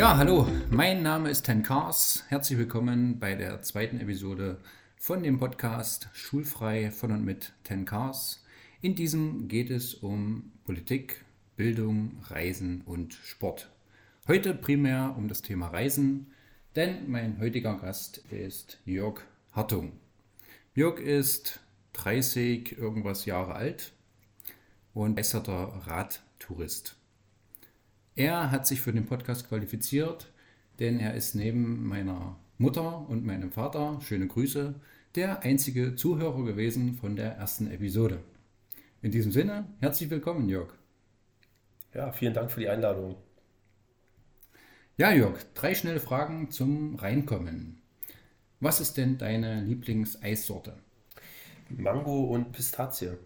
Ja, hallo, mein Name ist Ten Kars. Herzlich willkommen bei der zweiten Episode von dem Podcast Schulfrei von und mit Ten Cars. In diesem geht es um Politik, Bildung, Reisen und Sport. Heute primär um das Thema Reisen, denn mein heutiger Gast ist Jörg Hartung. Jörg ist 30 irgendwas Jahre alt und begeisterter Radtourist. Er hat sich für den Podcast qualifiziert, denn er ist neben meiner Mutter und meinem Vater, schöne Grüße, der einzige Zuhörer gewesen von der ersten Episode. In diesem Sinne, herzlich willkommen, Jörg. Ja, vielen Dank für die Einladung. Ja, Jörg, drei schnelle Fragen zum Reinkommen. Was ist denn deine Lieblingseissorte? Mango und Pistazie.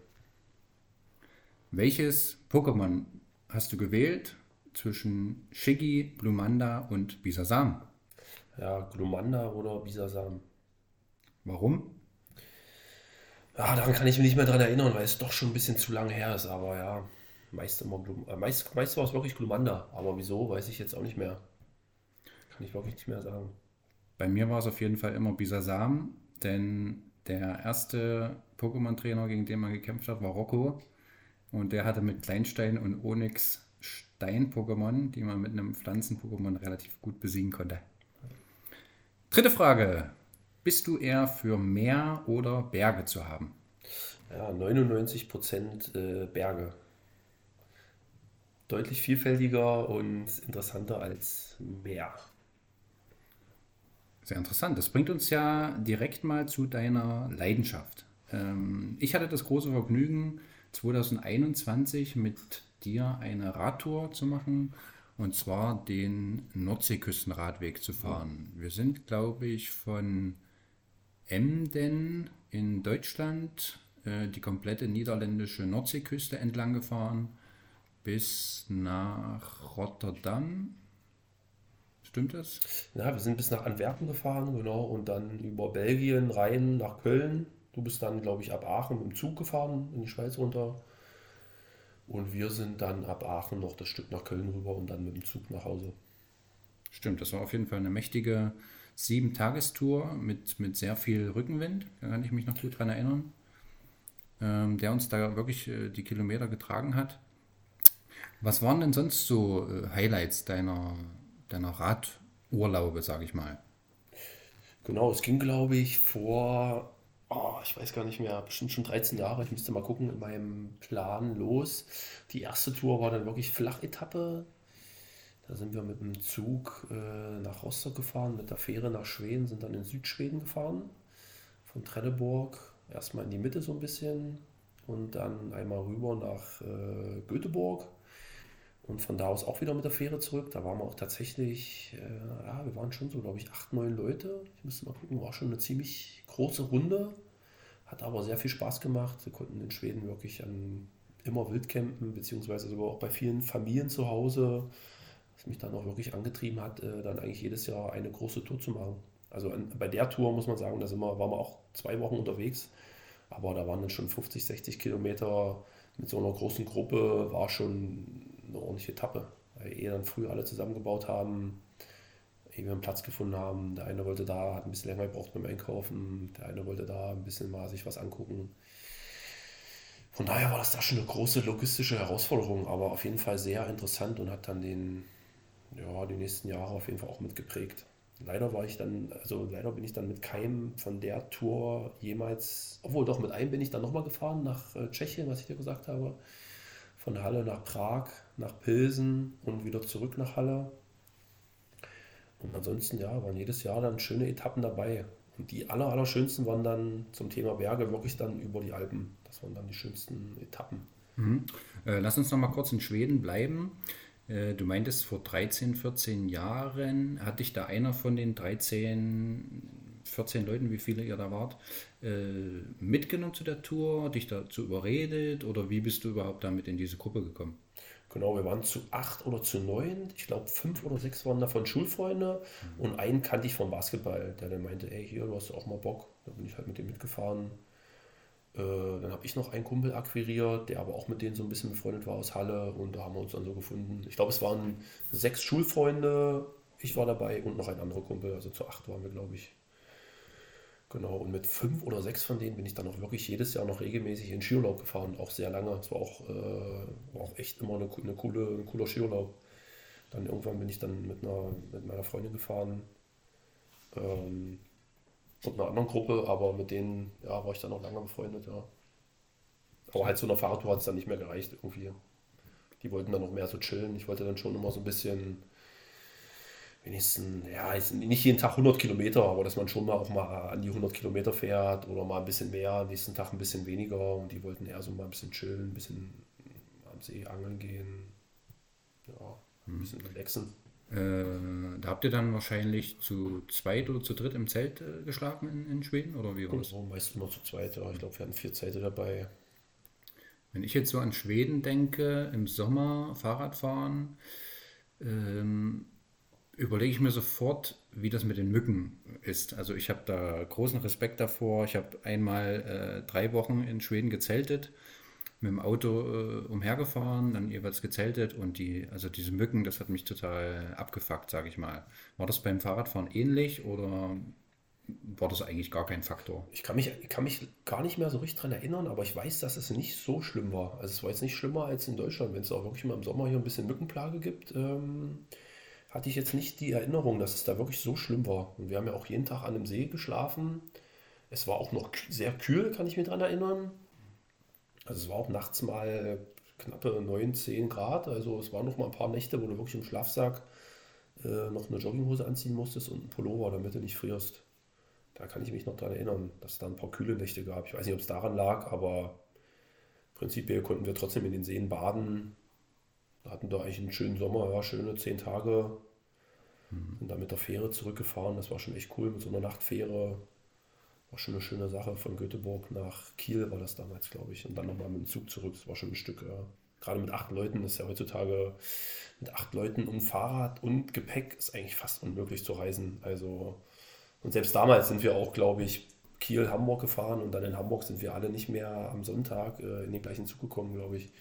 Welches Pokémon hast du gewählt zwischen Shiggy, Glumanda und Bisasam? Ja, Glumanda oder Bisasam. Warum? Ja, daran kann ich mich nicht mehr dran erinnern, weil es doch schon ein bisschen zu lange her ist. Aber ja, meist, immer Glum äh, meist, meist war es wirklich Glumanda. Aber wieso, weiß ich jetzt auch nicht mehr. Kann ich wirklich nicht mehr sagen. Bei mir war es auf jeden Fall immer Bisasam, denn der erste Pokémon-Trainer, gegen den man gekämpft hat, war Rocco. Und der hatte mit Kleinstein und Onyx Stein-Pokémon, die man mit einem Pflanzen-Pokémon relativ gut besiegen konnte. Dritte Frage. Bist du eher für Meer oder Berge zu haben? Ja, 99% äh, Berge. Deutlich vielfältiger und interessanter als Meer. Sehr interessant. Das bringt uns ja direkt mal zu deiner Leidenschaft. Ähm, ich hatte das große Vergnügen, 2021 mit dir eine Radtour zu machen und zwar den Nordseeküstenradweg zu fahren. Wir sind, glaube ich, von Emden in Deutschland äh, die komplette niederländische Nordseeküste entlang gefahren bis nach Rotterdam. Stimmt das? Ja, wir sind bis nach Antwerpen gefahren, genau, und dann über Belgien rein nach Köln. Du bist dann, glaube ich, ab Aachen dem Zug gefahren, in die Schweiz runter. Und wir sind dann ab Aachen noch das Stück nach Köln rüber und dann mit dem Zug nach Hause. Stimmt, das war auf jeden Fall eine mächtige Sieben-Tagestour mit, mit sehr viel Rückenwind, da kann ich mich noch gut dran erinnern, ähm, der uns da wirklich äh, die Kilometer getragen hat. Was waren denn sonst so äh, Highlights deiner, deiner Radurlaube, sage ich mal? Genau, es ging, glaube ich, vor, oh, ich weiß gar nicht mehr, bestimmt schon 13 Jahre, ich müsste mal gucken, in meinem Plan los. Die erste Tour war dann wirklich Flachetappe, da sind wir mit dem Zug äh, nach Rostock gefahren, mit der Fähre nach Schweden, sind dann in Südschweden gefahren. Von Trelleborg erstmal in die Mitte so ein bisschen und dann einmal rüber nach äh, Göteborg und von da aus auch wieder mit der Fähre zurück. Da waren wir auch tatsächlich, äh, ja, wir waren schon so, glaube ich, acht, neun Leute. Ich müsste mal gucken, war schon eine ziemlich große Runde. Hat aber sehr viel Spaß gemacht. Wir konnten in Schweden wirklich an immer Wildcampen, beziehungsweise sogar auch bei vielen Familien zu Hause was mich dann auch wirklich angetrieben hat, äh, dann eigentlich jedes Jahr eine große Tour zu machen. Also bei der Tour muss man sagen, da sind wir, waren wir auch zwei Wochen unterwegs, aber da waren dann schon 50, 60 Kilometer mit so einer großen Gruppe, war schon eine ordentliche Etappe. Weil wir dann früh alle zusammengebaut haben, wir einen Platz gefunden haben. Der eine wollte da, hat ein bisschen länger gebraucht beim Einkaufen, der eine wollte da ein bisschen mal sich was angucken. Von daher war das da schon eine große logistische Herausforderung, aber auf jeden Fall sehr interessant und hat dann den, ja, die nächsten Jahre auf jeden Fall auch mitgeprägt. Leider war ich dann, also leider bin ich dann mit keinem von der Tour jemals, obwohl doch mit einem bin ich dann nochmal gefahren nach äh, Tschechien, was ich dir gesagt habe. Von Halle nach Prag, nach Pilsen und wieder zurück nach Halle. Und ansonsten, ja, waren jedes Jahr dann schöne Etappen dabei. Und die aller, aller schönsten waren dann zum Thema Berge wirklich dann über die Alpen. Das waren dann die schönsten Etappen. Mhm. Äh, lass uns noch mal kurz in Schweden bleiben. Äh, du meintest, vor 13, 14 Jahren hat dich da einer von den 13, 14 Leuten, wie viele ihr da wart, äh, mitgenommen zu der Tour, dich dazu überredet oder wie bist du überhaupt damit in diese Gruppe gekommen? Genau, wir waren zu acht oder zu neun. Ich glaube, fünf oder sechs waren davon Schulfreunde mhm. und einen kannte ich vom Basketball, der dann meinte, ey, hier, du hast auch mal Bock. Da bin ich halt mit dem mitgefahren. Äh, dann habe ich noch einen Kumpel akquiriert, der aber auch mit denen so ein bisschen befreundet war aus Halle und da haben wir uns dann so gefunden. Ich glaube, es waren sechs Schulfreunde Ich war dabei und noch ein anderer Kumpel, also zu acht waren wir, glaube ich. Genau, und mit fünf oder sechs von denen bin ich dann auch wirklich jedes Jahr noch regelmäßig in Skiurlaub gefahren, auch sehr lange. Es war auch, äh, war auch echt immer eine, eine coole, ein cooler Skiurlaub. Dann irgendwann bin ich dann mit, einer, mit meiner Freundin gefahren ähm, und einer anderen Gruppe, aber mit denen ja, war ich dann noch lange befreundet, ja. Aber halt so eine Fahrradtour hat es dann nicht mehr gereicht irgendwie. Die wollten dann noch mehr so chillen. Ich wollte dann schon immer so ein bisschen wenigstens, ja, nicht jeden Tag 100 Kilometer, aber dass man schon mal auch mal an die 100 Kilometer fährt oder mal ein bisschen mehr, nächsten Tag ein bisschen weniger und die wollten eher so mal ein bisschen chillen, ein bisschen am See angeln gehen, ja, ein bisschen relaxen. Äh, da habt ihr dann wahrscheinlich zu zweit oder zu dritt im Zelt äh, geschlafen in, in, Schweden oder wie war das? So, meistens nur zu zweit, ja. Ich glaube, wir hatten vier Zelte dabei. Wenn ich jetzt so an Schweden denke, im Sommer Fahrradfahren, ähm, überlege ich mir sofort, wie das mit den Mücken ist. Also ich habe da großen Respekt davor. Ich habe einmal äh, drei Wochen in Schweden gezeltet, mit dem Auto äh, umhergefahren, dann jeweils gezeltet und die, also diese Mücken, das hat mich total abgefuckt, sage ich mal. War das beim Fahrradfahren ähnlich oder war das eigentlich gar kein Faktor? Ich kann mich, ich kann mich gar nicht mehr so richtig daran erinnern, aber ich weiß, dass es nicht so schlimm war. Also es war jetzt nicht schlimmer als in Deutschland, wenn es auch wirklich mal im Sommer hier ein bisschen Mückenplage gibt. Ähm hatte ich jetzt nicht die Erinnerung, dass es da wirklich so schlimm war. Und wir haben ja auch jeden Tag an einem See geschlafen. Es war auch noch sehr kühl, kann ich mich daran erinnern. Also es war auch nachts mal knappe 9, 10 Grad. Also es waren noch mal ein paar Nächte, wo du wirklich im Schlafsack äh, noch eine Jogginghose anziehen musstest und einen Pullover, damit du nicht frierst. Da kann ich mich noch daran erinnern, dass es da ein paar kühle Nächte gab. Ich weiß nicht, ob es daran lag, aber prinzipiell konnten wir trotzdem in den Seen baden. Wir hatten da eigentlich einen schönen Sommer, ja, schöne zehn Tage. Mhm. Sind da mit der Fähre zurückgefahren. Das war schon echt cool mit so einer Nachtfähre. War schon eine schöne Sache. Von Göteborg nach Kiel war das damals, glaube ich. Und dann nochmal mit dem Zug zurück. Das war schon ein Stück. Ja. Gerade mit acht Leuten ist ja heutzutage mit acht Leuten und Fahrrad und Gepäck ist eigentlich fast unmöglich zu reisen. Also, und selbst damals sind wir auch, glaube ich, Kiel, Hamburg gefahren und dann in Hamburg sind wir alle nicht mehr am Sonntag äh, in den gleichen Zug gekommen, glaube ich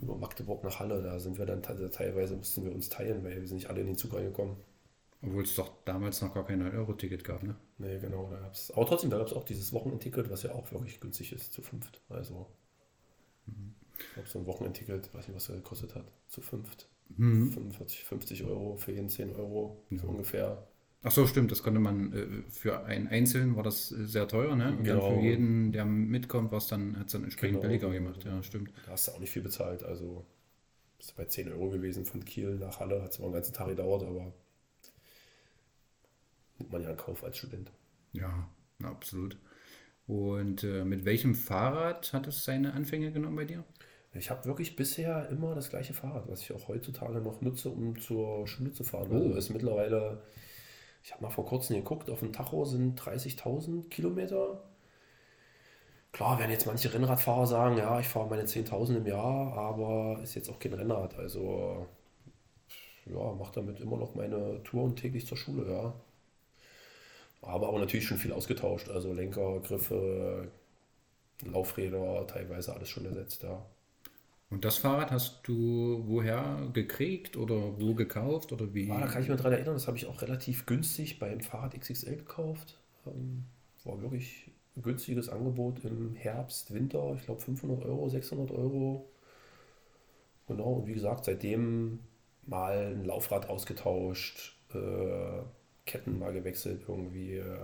über Magdeburg nach Halle. Da sind wir dann teilweise mussten wir uns teilen, weil wir sind nicht alle in den Zug reingekommen. Obwohl es doch damals noch gar kein 9-Euro-Ticket gab, ne? Nee, genau. Da gab's, aber trotzdem, da gab es auch dieses Wochenendticket, was ja auch wirklich günstig ist, zu fünft. Also, mhm. ich glaube, so ein Wochenendticket, weiß nicht, was er gekostet hat, zu fünft. Mhm. 45, 50 Euro, für jeden 10 Euro, ja. so ungefähr. Ach so, stimmt, das konnte man äh, für einen Einzelnen war das äh, sehr teuer, ne? Und genau. dann für jeden, der mitkommt, was dann hat es dann entsprechend genau. billiger gemacht, ja, stimmt. Da hast du auch nicht viel bezahlt, also ist bei 10 Euro gewesen von Kiel nach Halle, hat zwar einen ganzen Tag gedauert, aber nimmt man ja in Kauf als Student. Ja, absolut. Und äh, mit welchem Fahrrad hat es seine Anfänge genommen bei dir? Ich habe wirklich bisher immer das gleiche Fahrrad, was ich auch heutzutage noch nutze, um zur Schule zu fahren. Also oh. Also ist mittlerweile ich habe mal vor kurzem geguckt, auf dem Tacho sind 30.000 Kilometer. Klar werden jetzt manche Rennradfahrer sagen, ja, ich fahre meine 10.000 im Jahr, aber ist jetzt auch kein Rennrad. Also ja, mache damit immer noch meine Touren täglich zur Schule, ja. Aber auch natürlich schon viel ausgetauscht. Also Lenker, Griffe, Laufräder, teilweise alles schon ersetzt, ja. Und das Fahrrad hast du woher gekriegt oder wo gekauft oder wie? Ja, da kann ich mich daran erinnern, das habe ich auch relativ günstig beim Fahrrad XXL gekauft. Ähm, war wirklich ein günstiges Angebot im Herbst, Winter, ich glaube 500 Euro, 600 Euro. Genau, und wie gesagt, seitdem mal ein Laufrad ausgetauscht, äh, Ketten mal gewechselt, irgendwie äh,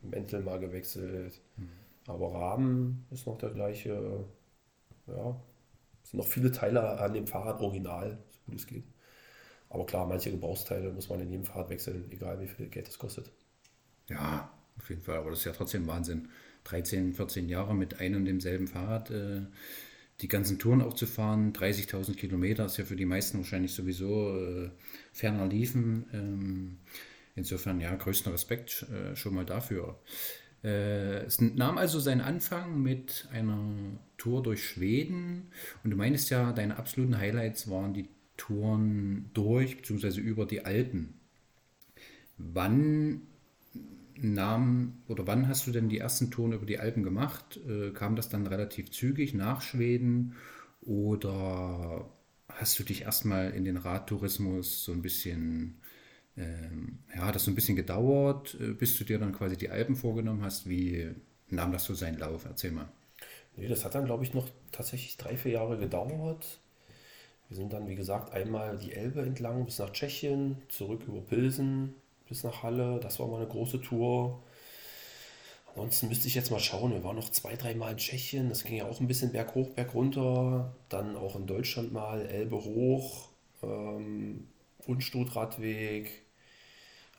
Mäntel mal gewechselt. Mhm. Aber Rahmen ist noch der gleiche. Ja, sind noch viele Teile an dem Fahrrad original, so gut es geht. Aber klar, manche Gebrauchsteile muss man in jedem Fahrrad wechseln, egal wie viel Geld es kostet. Ja, auf jeden Fall. Aber das ist ja trotzdem Wahnsinn. 13, 14 Jahre mit einem und demselben Fahrrad. Äh, die ganzen Touren auch zu fahren, 30.000 Kilometer ist ja für die meisten wahrscheinlich sowieso äh, ferner liefen. Ähm, insofern, ja, größten Respekt äh, schon mal dafür. Äh, es nahm also seinen Anfang mit einer Tour durch Schweden und du meinst ja, deine absoluten Highlights waren die Touren durch bzw. über die Alpen. Wann nahm oder wann hast du denn die ersten Touren über die Alpen gemacht? Äh, kam das dann relativ zügig nach Schweden oder hast du dich erstmal in den Radtourismus so ein bisschen ja, hat das so ein bisschen gedauert, äh, bis du dir dann quasi die Alpen vorgenommen hast? Wie nahm das so seinen Lauf? Erzähl mal. Nee, das hat dann, glaube ich, noch tatsächlich drei, vier Jahre gedauert. Wir sind dann, wie gesagt, einmal die Elbe entlang bis nach Tschechien, zurück über Pilsen bis nach Halle. Das war mal eine große Tour. Ansonsten müsste ich jetzt mal schauen. Wir waren noch zwei, dreimal in Tschechien. Das ging ja auch ein bisschen berghoch, berg runter. Dann auch in Deutschland mal Elbe hoch, ähm, Unstrut-Radweg,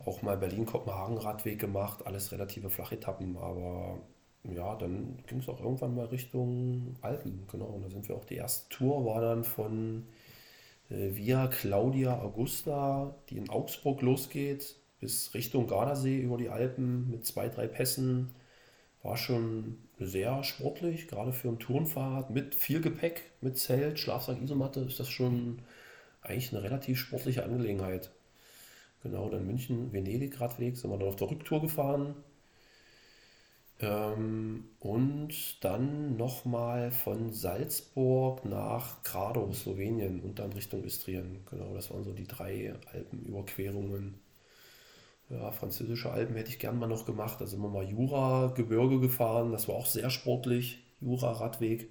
auch mal Berlin-Kopenhagen-Radweg gemacht. Alles relative Flachetappen, aber ja, dann ging es auch irgendwann mal Richtung Alpen. Genau, und da sind wir auch. Die erste Tour war dann von äh, Via Claudia Augusta, die in Augsburg losgeht, bis Richtung Gardasee über die Alpen mit zwei, drei Pässen. War schon sehr sportlich, gerade für ein Tourenfahrrad mit viel Gepäck, mit Zelt, Schlafsack, Isomatte ist das schon eigentlich eine relativ sportliche Angelegenheit. Genau, dann München, Venedig Radweg sind wir dann auf der Rücktour gefahren. Ähm, und dann nochmal von Salzburg nach Grado, Slowenien und dann Richtung Istrien. Genau, das waren so die drei Alpenüberquerungen. Ja, französische Alpen hätte ich gern mal noch gemacht. Da sind wir mal Jura-Gebirge gefahren. Das war auch sehr sportlich. Jura-Radweg.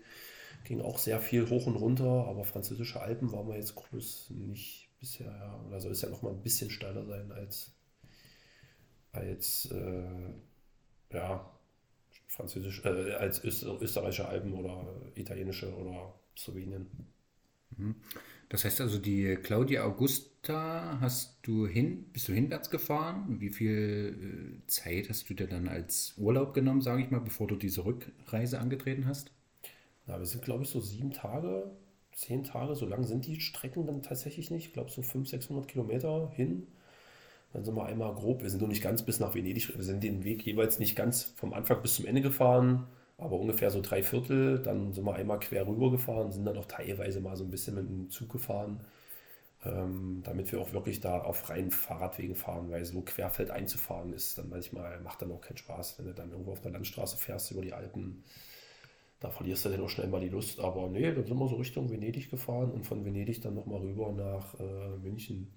Ging auch sehr viel hoch und runter. Aber französische Alpen waren wir jetzt groß nicht bisher. Ja. Oder soll es ja noch mal ein bisschen steiler sein als, als äh, ja, französisch, äh, als österreichische Alpen oder italienische oder Slowenien. Mhm. Das heißt also, die Claudia Augusta hast du hin, bist du hinwärts gefahren? Wie viel äh, Zeit hast du dir dann als Urlaub genommen, sage ich mal, bevor du diese Rückreise angetreten hast? Na, wir sind, glaube ich, so sieben Tage, zehn Tage, so lang sind die Strecken dann tatsächlich nicht. Ich glaube, so 500, 600 Kilometer hin. Dann sind wir einmal grob, wir sind noch nicht ganz bis nach Venedig, wir sind den Weg jeweils nicht ganz vom Anfang bis zum Ende gefahren, aber ungefähr so drei Viertel. Dann sind wir einmal quer rüber gefahren, sind dann auch teilweise mal so ein bisschen mit dem Zug gefahren, ähm, damit wir auch wirklich da auf reinen Fahrradwegen fahren, weil so querfeld einzufahren ist dann manchmal, macht dann auch keinen Spaß, wenn du dann irgendwo auf der Landstraße fährst über die Alpen. Da verlierst du dann auch schnell mal die Lust. Aber nee, dann sind wir so Richtung Venedig gefahren und von Venedig dann nochmal rüber nach äh, München.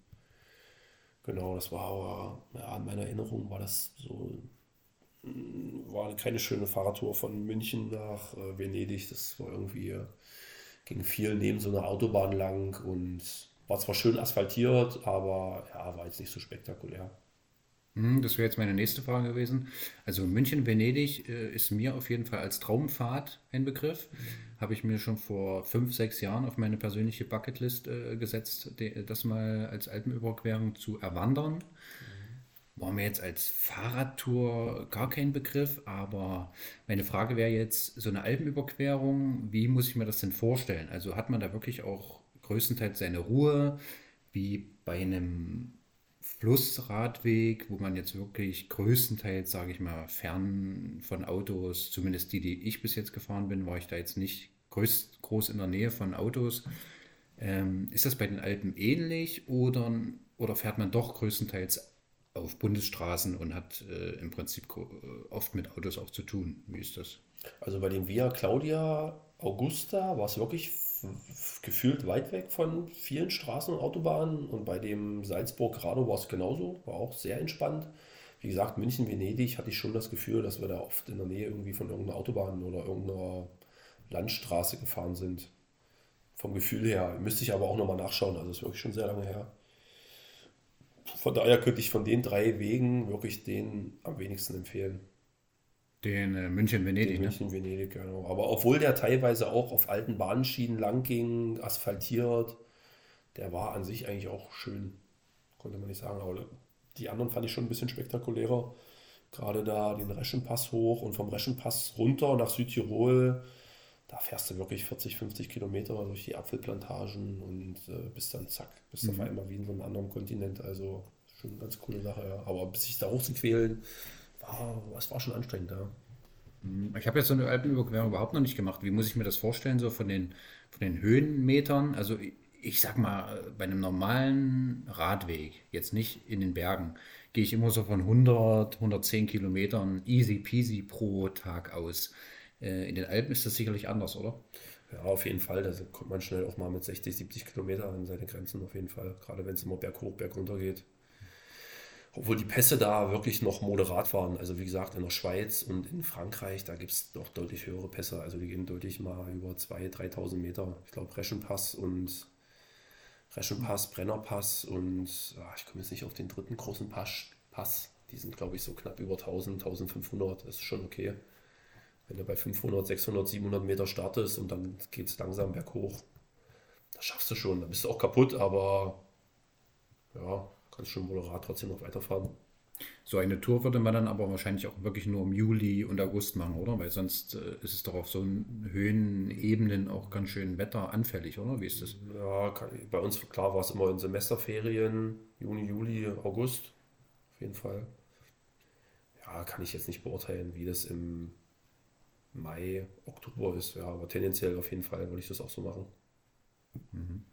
Genau, das war aber, ja, in meiner Erinnerung war das so, war keine schöne Fahrradtour von München nach äh, Venedig. Das war irgendwie, ging viel neben so einer Autobahn lang und war zwar schön asphaltiert, aber ja, war jetzt nicht so spektakulär. Hm, das wäre jetzt meine nächste Frage gewesen. Also München-Venedig äh, ist mir auf jeden Fall als Traumfahrt ein Begriff. Mhm. Habe ich mir schon vor fünf, sechs Jahren auf meine persönliche Bucketlist äh, gesetzt, das mal als Alpenüberquerung zu erwandern. Mhm. War mir jetzt als Fahrradtour gar kein Begriff, aber meine Frage wäre jetzt, so eine Alpenüberquerung, wie muss ich mir das denn vorstellen? Also hat man da wirklich auch größtenteils seine Ruhe, wie bei einem Flussradweg, wo man jetzt wirklich größtenteils, sage ich mal, fern von Autos, zumindest die, die ich bis jetzt gefahren bin, war ich da jetzt nicht groß, groß in der Nähe von Autos. Ähm, ist das bei den Alpen ähnlich oder, oder fährt man doch größtenteils auf Bundesstraßen und hat äh, im Prinzip äh, oft mit Autos auch zu tun? Wie ist das? Also bei dem Via Claudia Augusta war es wirklich gefühlt weit weg von vielen Straßen und Autobahnen. Und bei dem Salzburg-Grado war es genauso, war auch sehr entspannt. Wie gesagt, München, Venedig hatte ich schon das Gefühl, dass wir da oft in der Nähe irgendwie von irgendeiner Autobahn oder irgendeiner Landstraße gefahren sind. Vom Gefühl her. Müsste ich aber auch nochmal nachschauen, also ist wirklich schon sehr lange her. Von daher könnte ich von den drei Wegen wirklich den am wenigsten empfehlen. Den äh, München-Venedig, ne? München-Venedig, genau. Aber obwohl der teilweise auch auf alten Bahnschienen lang ging, asphaltiert, der war an sich eigentlich auch schön, konnte man nicht sagen. Aber die anderen fand ich schon ein bisschen spektakulärer. Gerade da den Reschenpass hoch und vom Reschenpass runter nach Südtirol, da fährst du wirklich 40, 50 Kilometer durch die Apfelplantagen und äh, bist dann zack, bist mhm. auf einmal wie in so einem anderen Kontinent. Also schon eine ganz coole Sache, ja. Aber bis sich da hochzuquälen, war, es war schon anstrengend da. Hm, ich habe jetzt so eine Alpenüberquerung überhaupt noch nicht gemacht. Wie muss ich mir das vorstellen, so von den, von den Höhenmetern? Also ich sag mal, bei einem normalen Radweg, jetzt nicht in den Bergen, gehe ich immer so von 100, 110 Kilometern easy peasy pro Tag aus. Äh, in den Alpen ist das sicherlich anders, oder? Ja, auf jeden Fall. Da kommt man schnell auch mal mit 60, 70 Kilometern an seine Grenzen, auf jeden Fall. Gerade wenn es immer berghoch, bergunter geht. Obwohl die Pässe da wirklich noch moderat waren. Also wie gesagt, in der Schweiz und in Frankreich, da gibt es doch deutlich höhere Pässe. Also die gehen deutlich mal über 2.000, 3.000 Meter. Ich glaube Reschenpass und Reschenpass, Brennerpass und ach, ich komme jetzt nicht auf den dritten großen Pass. Pass. Die sind, glaube ich, so knapp über 1000, 1500. Das ist schon okay. Wenn du bei 500, 600, 700 Meter startest und dann geht es langsam berghoch, das schaffst du schon. Da bist du auch kaputt, aber ja, kannst schon moderat trotzdem noch weiterfahren. So eine Tour würde man dann aber wahrscheinlich auch wirklich nur im Juli und August machen, oder? Weil sonst äh, ist es doch auf so Höhenebenen auch ganz schön wetteranfällig, oder? Wie ist das? Ja, kann, bei uns, klar, war es immer in Semesterferien, Juni, Juli, August, auf jeden Fall. Ja, kann ich jetzt nicht beurteilen, wie das im Mai, Oktober ist. Ja, aber tendenziell auf jeden Fall würde ich das auch so machen. Mhm.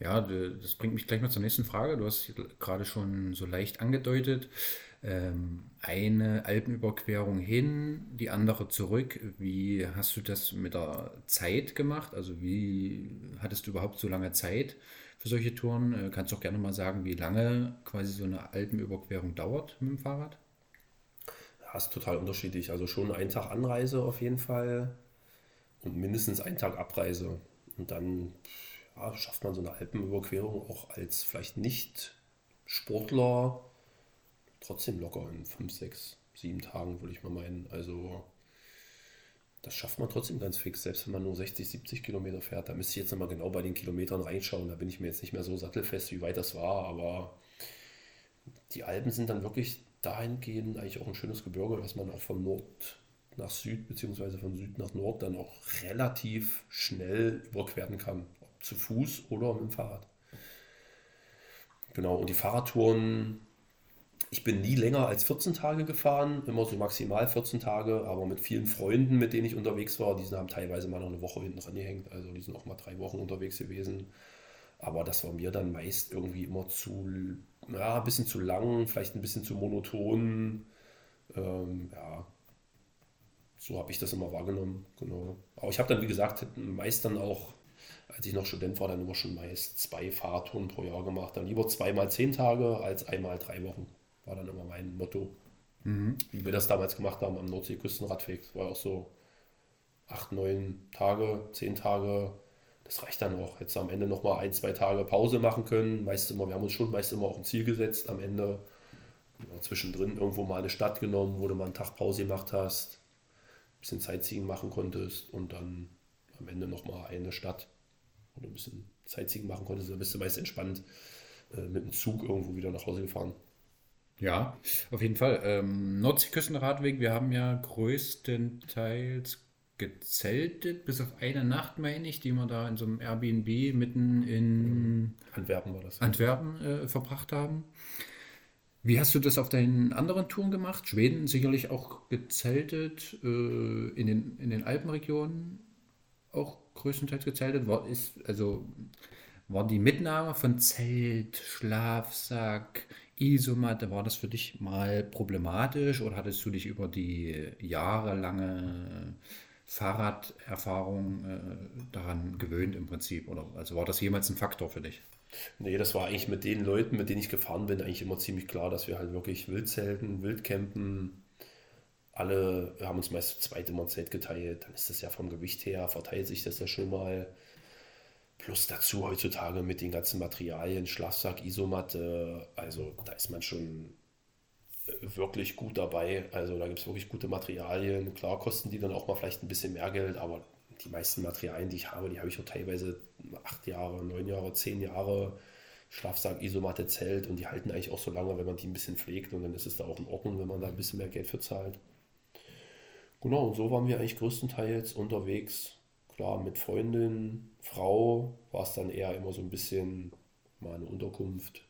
Ja, das bringt mich gleich mal zur nächsten Frage. Du hast gerade schon so leicht angedeutet, ähm, eine Alpenüberquerung hin, die andere zurück. Wie hast du das mit der Zeit gemacht? Also wie hattest du überhaupt so lange Zeit für solche Touren? Äh, kannst du auch gerne mal sagen, wie lange quasi so eine Alpenüberquerung dauert mit dem Fahrrad? Ja, ist total unterschiedlich. Also schon ein Tag Anreise auf jeden Fall und mindestens ein Tag Abreise. Und dann ja, schafft man so eine Alpenüberquerung auch als vielleicht nicht Sportler trotzdem locker in 5, 6, 7 Tagen, würde ich mal meinen. Also das schafft man trotzdem ganz fix, selbst wenn man nur 60, 70 Kilometer fährt. Da müsste ich jetzt nochmal genau bei den Kilometern reinschauen. Da bin ich mir jetzt nicht mehr so sattelfest, wie weit das war. Aber die Alpen sind dann wirklich dahingehend eigentlich auch ein schönes Gebirge, dass man auch von Nord nach Süd beziehungsweise von Süd nach Nord dann auch relativ schnell überqueren kann zu Fuß oder mit dem Fahrrad. Genau, und die Fahrradtouren, ich bin nie länger als 14 Tage gefahren, immer so maximal 14 Tage, aber mit vielen Freunden, mit denen ich unterwegs war, die haben teilweise mal noch eine Woche hinten dran gehängt, also die sind auch mal drei Wochen unterwegs gewesen. Aber das war mir dann meist irgendwie immer zu, ja, ein bisschen zu lang, vielleicht ein bisschen zu monoton. Ähm, ja, so habe ich das immer wahrgenommen, genau. Aber ich habe dann, wie gesagt, meist dann auch als ich noch Student war, dann immer schon meist zwei Fahrtouren pro Jahr gemacht. Dann lieber zweimal zehn Tage als einmal drei Wochen. War dann immer mein Motto. Mhm. Wie wir das damals gemacht haben am Nordseeküstenradweg. Das war auch so acht, neun Tage, zehn Tage. Das reicht dann auch. Jetzt am Ende nochmal ein, zwei Tage Pause machen können. Meist immer, wir haben uns schon meist immer auch ein Ziel gesetzt am Ende. Zwischendrin irgendwo mal eine Stadt genommen, wo du mal einen Tag Pause gemacht hast, ein bisschen Sightseeing machen konntest und dann am Ende nochmal eine Stadt oder ein bisschen Sightseeing machen konntest, dann bist du meist entspannt äh, mit dem Zug irgendwo wieder nach Hause gefahren. Ja, auf jeden Fall. Ähm, Nordseeküstenradweg, wir haben ja größtenteils gezeltet, bis auf eine Nacht, meine ich, die wir da in so einem Airbnb mitten in Antwerpen war das. Antwerpen äh, verbracht haben. Wie hast du das auf deinen anderen Touren gemacht? Schweden sicherlich auch gezeltet, äh, in, den, in den Alpenregionen auch größtenteils gezeltet? War, ist, also, war die Mitnahme von Zelt, Schlafsack, Isomatte, war das für dich mal problematisch oder hattest du dich über die jahrelange Fahrraderfahrung äh, daran gewöhnt im Prinzip? Oder also war das jemals ein Faktor für dich? Nee, das war eigentlich mit den Leuten, mit denen ich gefahren bin, eigentlich immer ziemlich klar, dass wir halt wirklich Wildzelten, Wildcampen, alle haben uns meist zu zweit immer ein Zelt geteilt. Dann ist das ja vom Gewicht her, verteilt sich das ja schon mal. Plus dazu heutzutage mit den ganzen Materialien, Schlafsack, Isomatte, also da ist man schon äh, wirklich gut dabei. Also da gibt es wirklich gute Materialien. Klar kosten die dann auch mal vielleicht ein bisschen mehr Geld, aber die meisten Materialien, die ich habe, die habe ich auch teilweise acht Jahre, neun Jahre, zehn Jahre. Schlafsack, Isomatte, Zelt und die halten eigentlich auch so lange, wenn man die ein bisschen pflegt und dann ist es da auch in Ordnung, wenn man da ein bisschen mehr Geld für zahlt. Genau, und so waren wir eigentlich größtenteils unterwegs. Klar, mit Freundin, Frau war es dann eher immer so ein bisschen mal eine Unterkunft,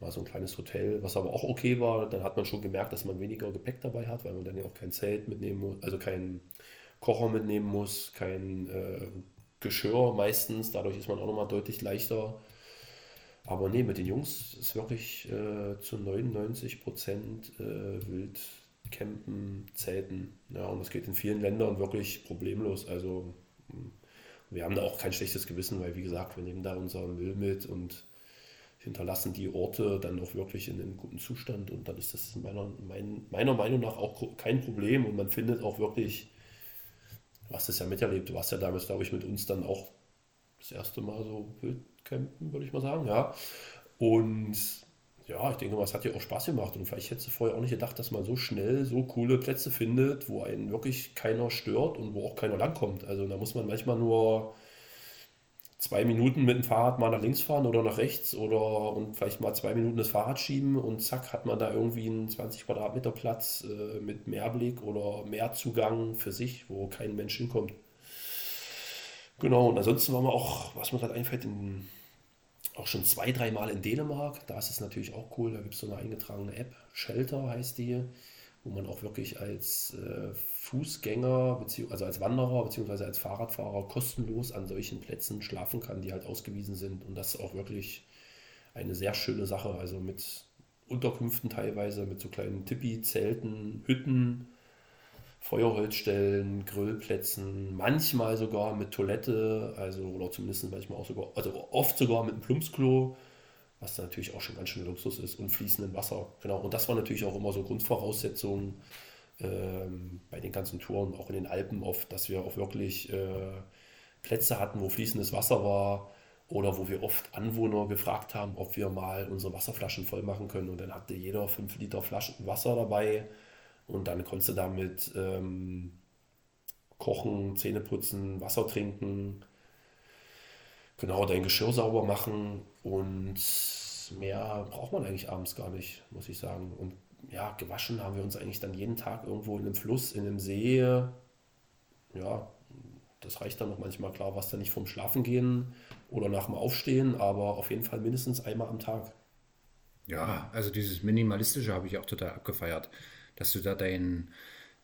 mal so ein kleines Hotel, was aber auch okay war. Dann hat man schon gemerkt, dass man weniger Gepäck dabei hat, weil man dann ja auch kein Zelt mitnehmen muss, also keinen Kocher mitnehmen muss, kein äh, Geschirr meistens. Dadurch ist man auch nochmal deutlich leichter. Aber nee, mit den Jungs ist wirklich äh, zu 99 Prozent äh, wild Campen, Zelten. Ja, und das geht in vielen Ländern wirklich problemlos. Also wir haben da auch kein schlechtes Gewissen, weil wie gesagt, wir nehmen da unseren Müll mit und hinterlassen die Orte dann auch wirklich in einem guten Zustand und dann ist das meiner, mein, meiner Meinung nach auch kein Problem und man findet auch wirklich, du hast es ja miterlebt, du warst ja damals, glaube ich, mit uns dann auch das erste Mal so Wildcampen, würde ich mal sagen, ja. Und ja, ich denke mal, es hat dir auch Spaß gemacht und vielleicht hättest du vorher auch nicht gedacht, dass man so schnell so coole Plätze findet, wo einen wirklich keiner stört und wo auch keiner langkommt. Also da muss man manchmal nur zwei Minuten mit dem Fahrrad mal nach links fahren oder nach rechts oder und vielleicht mal zwei Minuten das Fahrrad schieben und zack hat man da irgendwie einen 20 Quadratmeter Platz äh, mit Mehrblick oder Mehrzugang für sich, wo kein Mensch hinkommt. Genau, und ansonsten waren wir auch, was mir gerade einfällt, in auch schon zwei, dreimal in Dänemark. Da ist es natürlich auch cool. Da gibt es so eine eingetragene App, Shelter heißt die, wo man auch wirklich als äh, Fußgänger, also als Wanderer bzw. als Fahrradfahrer kostenlos an solchen Plätzen schlafen kann, die halt ausgewiesen sind. Und das ist auch wirklich eine sehr schöne Sache. Also mit Unterkünften teilweise, mit so kleinen Tippi-Zelten, Hütten Feuerholzstellen, Grillplätzen, manchmal sogar mit Toilette, also oder zumindest manchmal auch sogar, also oft sogar mit einem Plumpsklo, was natürlich auch schon ganz schön Luxus ist und fließendem Wasser. Genau, und das war natürlich auch immer so Grundvoraussetzungen ähm, bei den ganzen Touren, auch in den Alpen oft, dass wir auch wirklich äh, Plätze hatten, wo fließendes Wasser war oder wo wir oft Anwohner gefragt haben, ob wir mal unsere Wasserflaschen voll machen können und dann hatte jeder 5 Liter Flaschen Wasser dabei und dann konntest du damit ähm, kochen, Zähne putzen, Wasser trinken, genau dein Geschirr sauber machen und mehr braucht man eigentlich abends gar nicht, muss ich sagen. Und ja, gewaschen haben wir uns eigentlich dann jeden Tag irgendwo in einem Fluss, in einem See. Ja, das reicht dann noch manchmal klar, was dann nicht vom Schlafen gehen oder nach dem Aufstehen, aber auf jeden Fall mindestens einmal am Tag. Ja, also dieses Minimalistische habe ich auch total abgefeiert dass du da dein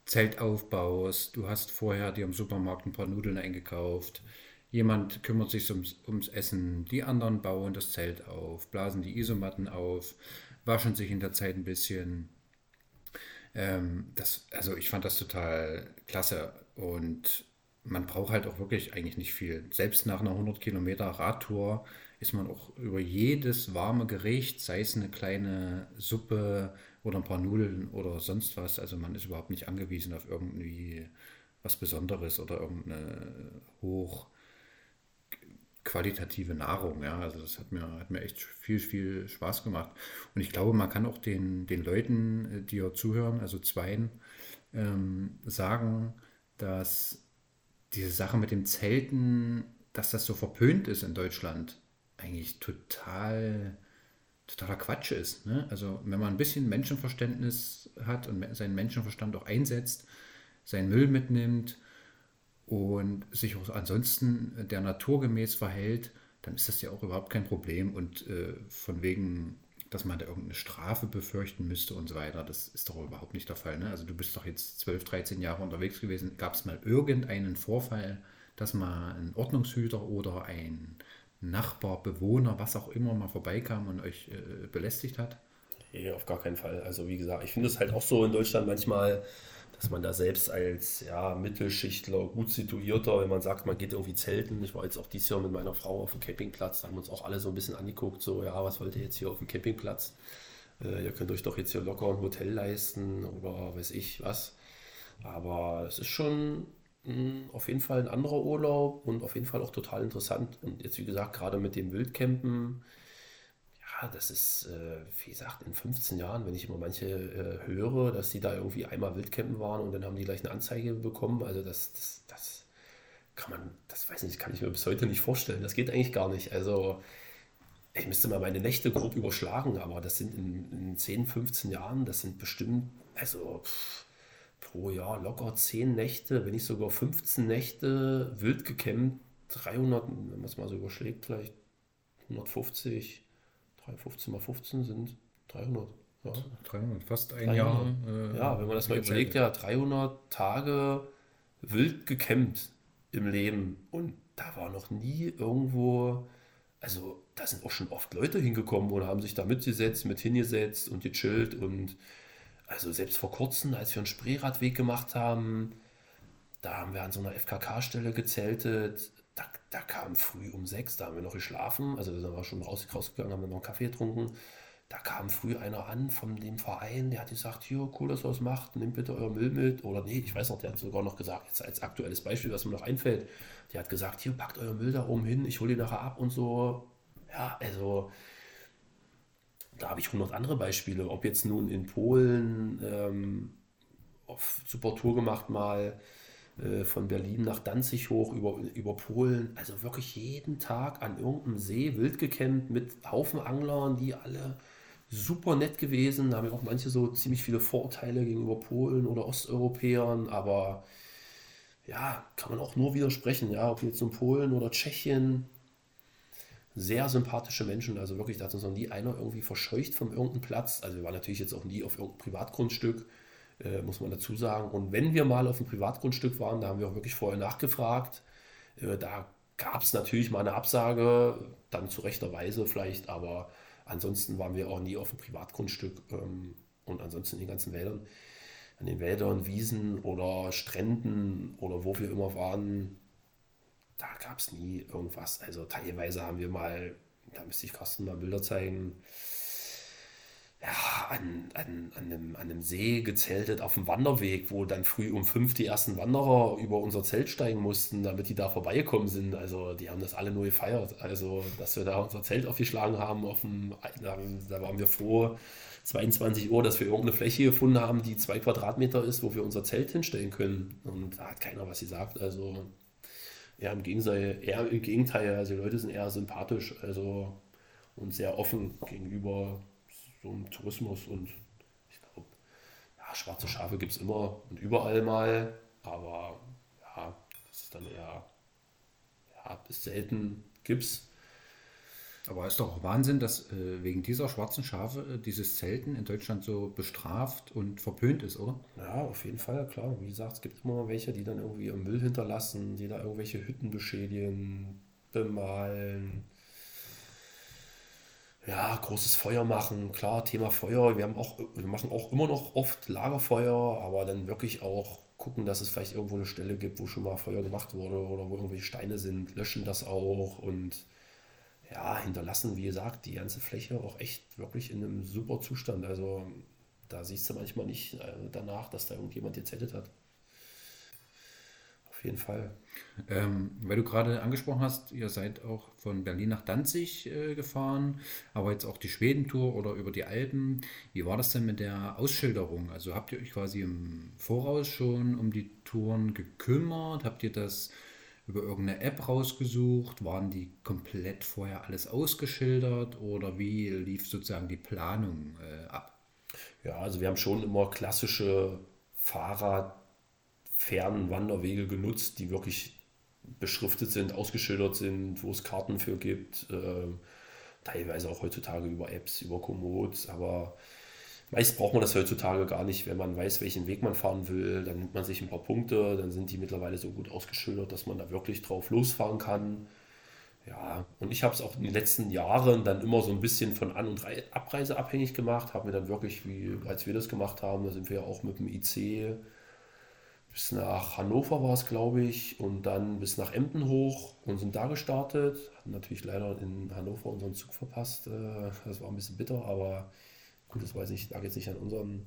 Zelt aufbaust. Du hast vorher dir im Supermarkt ein paar Nudeln eingekauft. Jemand kümmert sich ums, ums Essen. Die anderen bauen das Zelt auf, blasen die Isomatten auf, waschen sich in der Zeit ein bisschen. Ähm, das, also ich fand das total klasse und man braucht halt auch wirklich eigentlich nicht viel. Selbst nach einer 100 Kilometer Radtour ist man auch über jedes warme Gericht, sei es eine kleine Suppe, oder ein paar Nudeln oder sonst was. Also man ist überhaupt nicht angewiesen auf irgendwie was Besonderes oder irgendeine hoch qualitative Nahrung. Ja, also das hat mir, hat mir echt viel, viel Spaß gemacht. Und ich glaube, man kann auch den, den Leuten, die ja zuhören, also Zweien, ähm, sagen, dass diese Sache mit dem Zelten, dass das so verpönt ist in Deutschland, eigentlich total totaler Quatsch ist. Ne? Also wenn man ein bisschen Menschenverständnis hat und seinen Menschenverstand auch einsetzt, seinen Müll mitnimmt und sich auch ansonsten der Natur gemäß verhält, dann ist das ja auch überhaupt kein Problem. Und äh, von wegen, dass man da irgendeine Strafe befürchten müsste und so weiter, das ist doch überhaupt nicht der Fall. Ne? Also du bist doch jetzt 12, 13 Jahre unterwegs gewesen. Gab es mal irgendeinen Vorfall, dass mal ein Ordnungshüter oder ein Nachbar, Bewohner, was auch immer mal vorbeikam und euch äh, belästigt hat? Nee, auf gar keinen Fall. Also wie gesagt, ich finde es halt auch so in Deutschland manchmal, dass man da selbst als ja, Mittelschichtler, gut situierter, wenn man sagt, man geht irgendwie zelten. Ich war jetzt auch dieses Jahr mit meiner Frau auf dem Campingplatz, da haben uns auch alle so ein bisschen angeguckt, so, ja, was wollt ihr jetzt hier auf dem Campingplatz? Äh, ihr könnt euch doch jetzt hier locker ein Hotel leisten oder weiß ich was. Aber es ist schon auf jeden Fall ein anderer Urlaub und auf jeden Fall auch total interessant. Und jetzt, wie gesagt, gerade mit dem Wildcampen, ja, das ist, äh, wie gesagt, in 15 Jahren, wenn ich immer manche äh, höre, dass sie da irgendwie einmal Wildcampen waren und dann haben die gleich eine Anzeige bekommen. Also das, das, das kann man, das weiß nicht, kann ich mir bis heute nicht vorstellen. Das geht eigentlich gar nicht. Also ich müsste mal meine Nächte grob überschlagen, aber das sind in, in 10, 15 Jahren, das sind bestimmt, also pff, pro Jahr locker 10 Nächte, wenn nicht sogar 15 Nächte wild gekämmt. 300, wenn man es mal so überschlägt, vielleicht 150, 315 mal 15 sind 300. Ja. 300, fast ein 300. Jahr. Äh, ja, wenn man das mal überlegt, ja, 300 Tage wild gekämmt im Leben. Und da war noch nie irgendwo, also da sind auch schon oft Leute hingekommen und haben sich da mitgesetzt, mit hingesetzt und gechillt und also selbst vor kurzem, als wir einen Spreeradweg gemacht haben, da haben wir an so einer FKK-Stelle gezeltet. da, da kam früh um sechs, da haben wir noch geschlafen, also da sind wir schon raus, rausgegangen, haben wir noch einen Kaffee getrunken. Da kam früh einer an von dem Verein, der hat gesagt, hier, cool, dass ihr das macht, nehmt bitte euer Müll mit. Oder nee, ich weiß noch, der hat sogar noch gesagt, jetzt als aktuelles Beispiel, was mir noch einfällt, der hat gesagt, hier, packt euer Müll da oben hin, ich hole ihn nachher ab und so. Ja, also da habe ich 100 andere Beispiele, ob jetzt nun in Polen ähm, auf super gemacht mal, äh, von Berlin nach Danzig hoch über, über Polen. Also wirklich jeden Tag an irgendeinem See wild gekämmt mit Haufen Anglern, die alle super nett gewesen. Da haben ja auch manche so ziemlich viele Vorurteile gegenüber Polen oder Osteuropäern, aber ja, kann man auch nur widersprechen, ja, ob jetzt in Polen oder Tschechien. Sehr sympathische Menschen, also wirklich, da hat uns noch nie einer irgendwie verscheucht von irgendeinem Platz. Also wir waren natürlich jetzt auch nie auf irgendeinem Privatgrundstück, äh, muss man dazu sagen. Und wenn wir mal auf einem Privatgrundstück waren, da haben wir auch wirklich vorher nachgefragt. Äh, da gab es natürlich mal eine Absage, dann zu rechter Weise vielleicht, aber Ansonsten waren wir auch nie auf dem Privatgrundstück ähm, und ansonsten in den ganzen Wäldern, an den Wäldern, Wiesen oder Stränden oder wo wir immer waren, da gab es nie irgendwas. Also teilweise haben wir mal, da müsste ich Carsten mal Bilder zeigen, ja, an, an, an, einem, an einem See gezeltet auf dem Wanderweg, wo dann früh um fünf die ersten Wanderer über unser Zelt steigen mussten, damit die da vorbeigekommen sind. Also die haben das alle nur gefeiert. Also, dass wir da unser Zelt aufgeschlagen haben, auf dem, da waren wir froh, 22 Uhr, dass wir irgendeine Fläche gefunden haben, die zwei Quadratmeter ist, wo wir unser Zelt hinstellen können. Und da hat keiner was gesagt. Also eher im Gegenteil, eher im Gegenteil, also die Leute sind eher sympathisch also und sehr offen gegenüber so im Tourismus und ich glaube, ja, schwarze Schafe gibt es immer und überall mal, aber ja, das ist dann eher, ja, bis selten gibt es. Aber es ist doch Wahnsinn, dass äh, wegen dieser schwarzen Schafe äh, dieses Zelten in Deutschland so bestraft und verpönt ist, oder? Ja, auf jeden Fall, klar. Wie gesagt, es gibt immer welche, die dann irgendwie im Müll hinterlassen, die da irgendwelche Hütten beschädigen, bemalen ja, großes Feuer machen, klar, Thema Feuer. Wir haben auch, wir machen auch immer noch oft Lagerfeuer, aber dann wirklich auch gucken, dass es vielleicht irgendwo eine Stelle gibt, wo schon mal Feuer gemacht wurde oder wo irgendwelche Steine sind, löschen das auch und ja, hinterlassen, wie gesagt, die ganze Fläche auch echt wirklich in einem super Zustand. Also da siehst du manchmal nicht äh, danach, dass da irgendjemand gezettet hat. Auf jeden Fall. Ähm, weil du gerade angesprochen hast, ihr seid auch von Berlin nach Danzig äh, gefahren, aber jetzt auch die Schwedentour oder über die Alpen. Wie war das denn mit der Ausschilderung? Also habt ihr euch quasi im Voraus schon um die Touren gekümmert? Habt ihr das über irgendeine App rausgesucht? Waren die komplett vorher alles ausgeschildert oder wie lief sozusagen die Planung äh, ab? Ja, also wir haben schon immer klassische Fahrrad- fernen Wanderwege genutzt, die wirklich beschriftet sind, ausgeschildert sind, wo es Karten für gibt. Äh, teilweise auch heutzutage über Apps, über Komoot, aber meist braucht man das heutzutage gar nicht, wenn man weiß, welchen Weg man fahren will. Dann nimmt man sich ein paar Punkte, dann sind die mittlerweile so gut ausgeschildert, dass man da wirklich drauf losfahren kann. Ja, und ich habe es auch in den letzten Jahren dann immer so ein bisschen von An- und Abreise abhängig gemacht, habe mir dann wirklich, wie als wir das gemacht haben, da sind wir ja auch mit dem IC bis nach Hannover war es, glaube ich, und dann bis nach Emden hoch und sind da gestartet. Hatten natürlich leider in Hannover unseren Zug verpasst. Äh, das war ein bisschen bitter, aber gut, das weiß ich, lag jetzt nicht an unseren,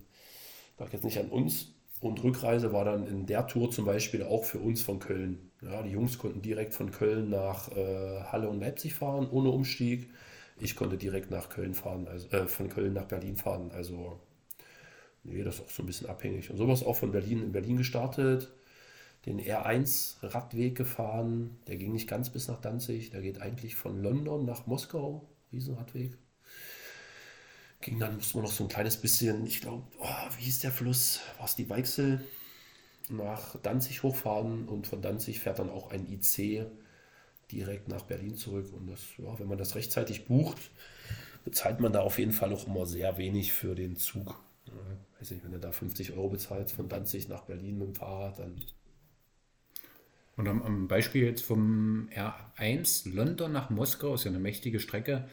lag jetzt nicht an uns. Und Rückreise war dann in der Tour zum Beispiel auch für uns von Köln. Ja, die Jungs konnten direkt von Köln nach äh, Halle und Leipzig fahren, ohne Umstieg. Ich konnte direkt nach Köln fahren, also äh, von Köln nach Berlin fahren. Also Nee, das ist auch so ein bisschen abhängig. Und sowas auch von Berlin in Berlin gestartet, den R1-Radweg gefahren. Der ging nicht ganz bis nach Danzig, der geht eigentlich von London nach Moskau, Riesenradweg. Ging dann, musste man noch so ein kleines bisschen, ich glaube, oh, wie hieß der Fluss? War es die Weichsel? Nach Danzig hochfahren und von Danzig fährt dann auch ein IC direkt nach Berlin zurück. Und das, ja, wenn man das rechtzeitig bucht, bezahlt man da auf jeden Fall auch immer sehr wenig für den Zug weiß nicht, wenn du da 50 Euro bezahlst von Danzig nach Berlin mit dem Fahrrad, dann. Und am Beispiel jetzt vom R1 London nach Moskau ist ja eine mächtige Strecke.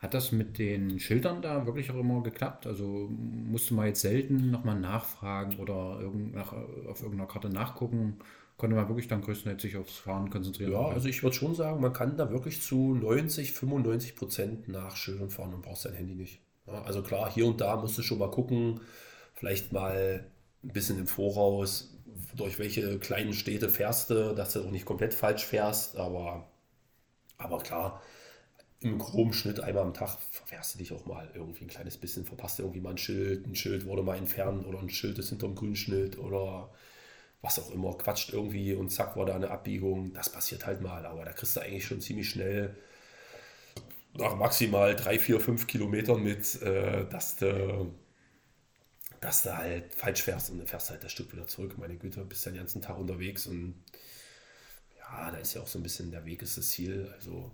Hat das mit den Schildern da wirklich auch immer geklappt? Also musste man jetzt selten nochmal nachfragen oder irgend, nach, auf irgendeiner Karte nachgucken? Konnte man wirklich dann größtenteils sich aufs Fahren konzentrieren? Ja, also ich würde schon sagen, man kann da wirklich zu 90, 95 Prozent nach Schildern fahren und braucht sein Handy nicht. Ja, also klar, hier und da musst du schon mal gucken, vielleicht mal ein bisschen im Voraus, durch welche kleinen Städte fährst du, dass du auch nicht komplett falsch fährst, aber, aber klar, im groben Schnitt einmal am Tag verfährst du dich auch mal irgendwie ein kleines bisschen, verpasst irgendwie mal ein Schild, ein Schild wurde mal entfernt oder ein Schild ist hinterm Grünschild oder was auch immer, quatscht irgendwie und zack war da eine Abbiegung. Das passiert halt mal, aber da kriegst du eigentlich schon ziemlich schnell nach maximal drei, vier, fünf Kilometern mit, äh, dass du dass du halt falsch fährst und dann fährst du halt das Stück wieder zurück. Meine Güte, bist ja den ganzen Tag unterwegs und ja, da ist ja auch so ein bisschen der Weg ist das Ziel. Also